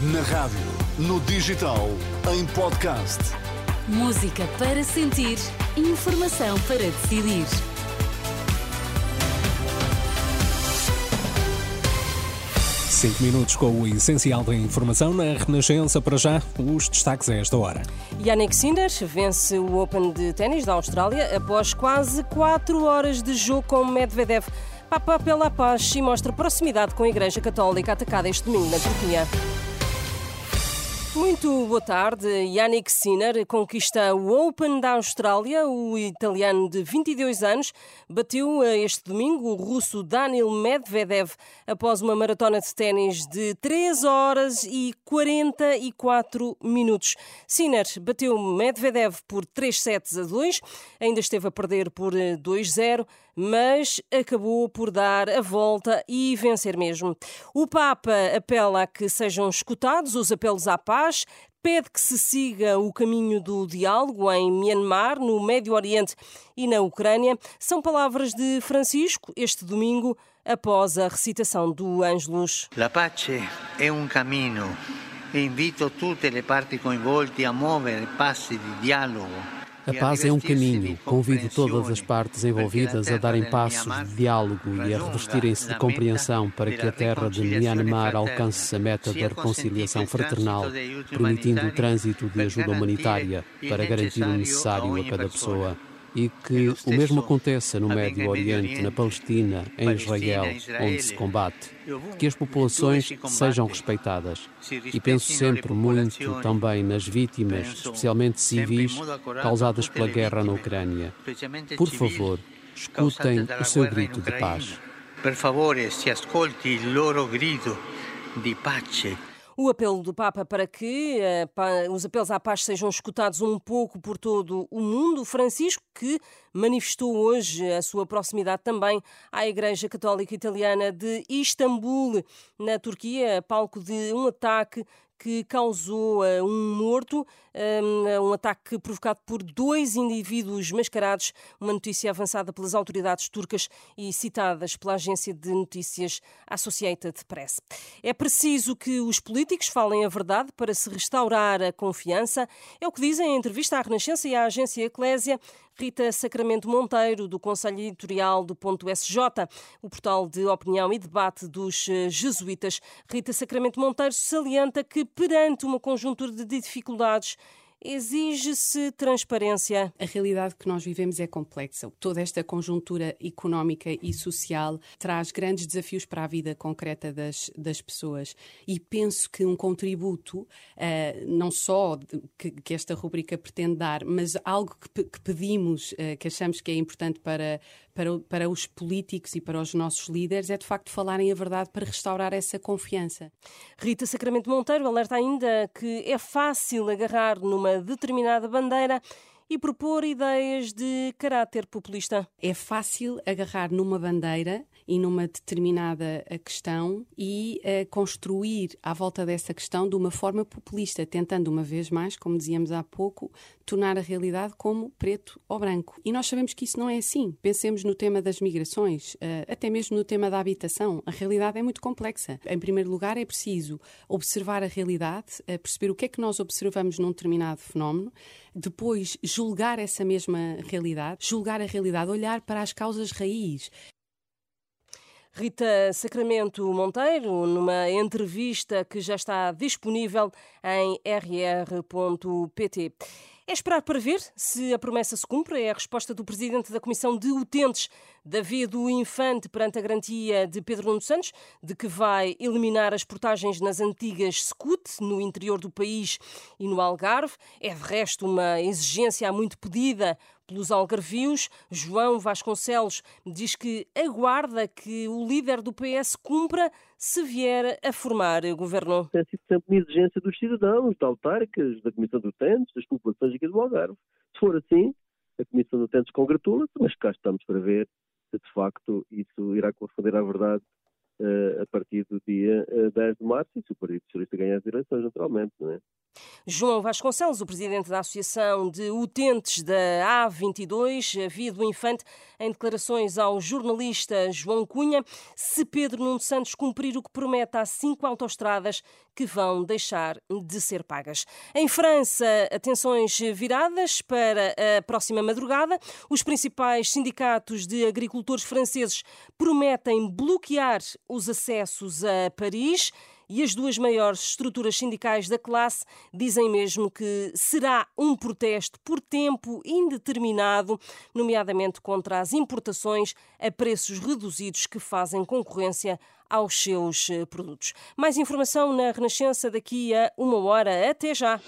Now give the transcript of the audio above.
Na rádio, no digital, em podcast. Música para sentir, informação para decidir. Cinco minutos com o essencial da informação na Renascença. Para já, os destaques a esta hora. Yannick Sinner vence o Open de ténis da Austrália após quase quatro horas de jogo com Medvedev. Papa pela paz e mostra proximidade com a Igreja Católica atacada este domingo na Turquia. Muito boa tarde. Yannick Sinner conquista o Open da Austrália. O italiano de 22 anos bateu eh, este domingo o russo Daniel Medvedev após uma maratona de ténis de 3 horas e 44 minutos. Sinner bateu Medvedev por 3 sets a 2, ainda esteve a perder por 2-0 eh, mas acabou por dar a volta e vencer mesmo. O Papa apela a que sejam escutados os apelos à paz, pede que se siga o caminho do diálogo em Myanmar, no Médio Oriente e na Ucrânia. São palavras de Francisco este domingo após a recitação do Ângelus. La pace è un cammino e invito tutte le parti coinvolte a muovere passi di dialogo a paz é um caminho. Convido todas as partes envolvidas a darem passos de diálogo e a revestirem-se de compreensão para que a terra de Myanmar alcance a meta da reconciliação fraternal, permitindo o trânsito de ajuda humanitária para garantir o necessário a cada pessoa e que o mesmo aconteça no Médio Oriente, na Palestina, em Israel, onde se combate. Que as populações sejam respeitadas. E penso sempre muito também nas vítimas, especialmente civis, causadas pela guerra na Ucrânia. Por favor, escutem o seu grito de paz. Por favor, se ascolti il loro grido di pace o apelo do Papa para que uh, os apelos à paz sejam escutados um pouco por todo o mundo. Francisco, que manifestou hoje a sua proximidade também à Igreja Católica Italiana de Istambul, na Turquia, palco de um ataque que causou uh, um morto, um, um, ataque provocado por dois indivíduos mascarados, uma notícia avançada pelas autoridades turcas e citadas pela agência de notícias Associated Press. É preciso que os políticos falem a verdade para se restaurar a confiança, é o que dizem em entrevista à Renascença e à agência Eclésia Rita Sacramento Monteiro, do Conselho Editorial do Ponto SJ, o portal de opinião e debate dos eh, jesuítas. Rita Sacramento Monteiro salienta que, perante uma conjuntura de dificuldades, exige-se transparência. A realidade que nós vivemos é complexa. Toda esta conjuntura económica e social traz grandes desafios para a vida concreta das, das pessoas. E penso que um contributo, uh, não só de, que, que, esta rubrica pretende dar, mas algo que, que pedimos, uh, que achamos que é importante para, para, para os políticos e para os nossos líderes, é de facto falarem a verdade para restaurar essa confiança. Rita Sacramento Monteiro alerta ainda que é fácil agarrar numa uma determinada bandeira e propor ideias de caráter populista. É fácil agarrar numa bandeira e numa determinada eh, questão e uh, construir à volta dessa questão de uma forma populista, tentando uma vez mais, como dizíamos há pouco, tornar a realidade como preto ou branco. E nós sabemos que isso não é assim. Pensemos no tema das migrações, uh, até mesmo no tema da habitação. A realidade é muito complexa. Em primeiro lugar, é preciso observar a realidade, perceber o que é que nós observamos num determinado fenómeno, depois julgar essa mesma realidade, julgar a realidade, olhar para as causas raiz. Rita Sacramento Monteiro, numa entrevista que já está disponível em rr.pt. É esperar para ver se a promessa se cumpre. É a resposta do presidente da Comissão de Utentes, David Infante, perante a garantia de Pedro Nuno Santos de que vai eliminar as portagens nas antigas SCUT, no interior do país e no Algarve. É, de resto, uma exigência muito pedida pelos algarvios. João Vasconcelos diz que aguarda que o líder do PS cumpra se vier a formar o governo. Tem sido sempre uma exigência dos cidadãos, da autárquicas, da Comissão do Utentes, das populações aqui do Algarve. Se for assim, a Comissão do Utentes congratula-se, mas cá estamos para ver se de facto isso irá corresponder à verdade uh, a partir do dia uh, eh, 10 de março e se o Partido Socialista ganhar as eleições, naturalmente, não é? João Vasconcelos, o presidente da Associação de Utentes da A22, via do Infante, em declarações ao jornalista João Cunha, se Pedro Nuno Santos cumprir o que promete há cinco autoestradas que vão deixar de ser pagas. Em França, atenções viradas para a próxima madrugada. Os principais sindicatos de agricultores franceses prometem bloquear os acessos a Paris e as duas maiores estruturas sindicais da classe dizem mesmo que será um protesto por tempo indeterminado, nomeadamente contra as importações a preços reduzidos que fazem concorrência aos seus eh, produtos. Mais informação na Renascença daqui a uma hora. Até já!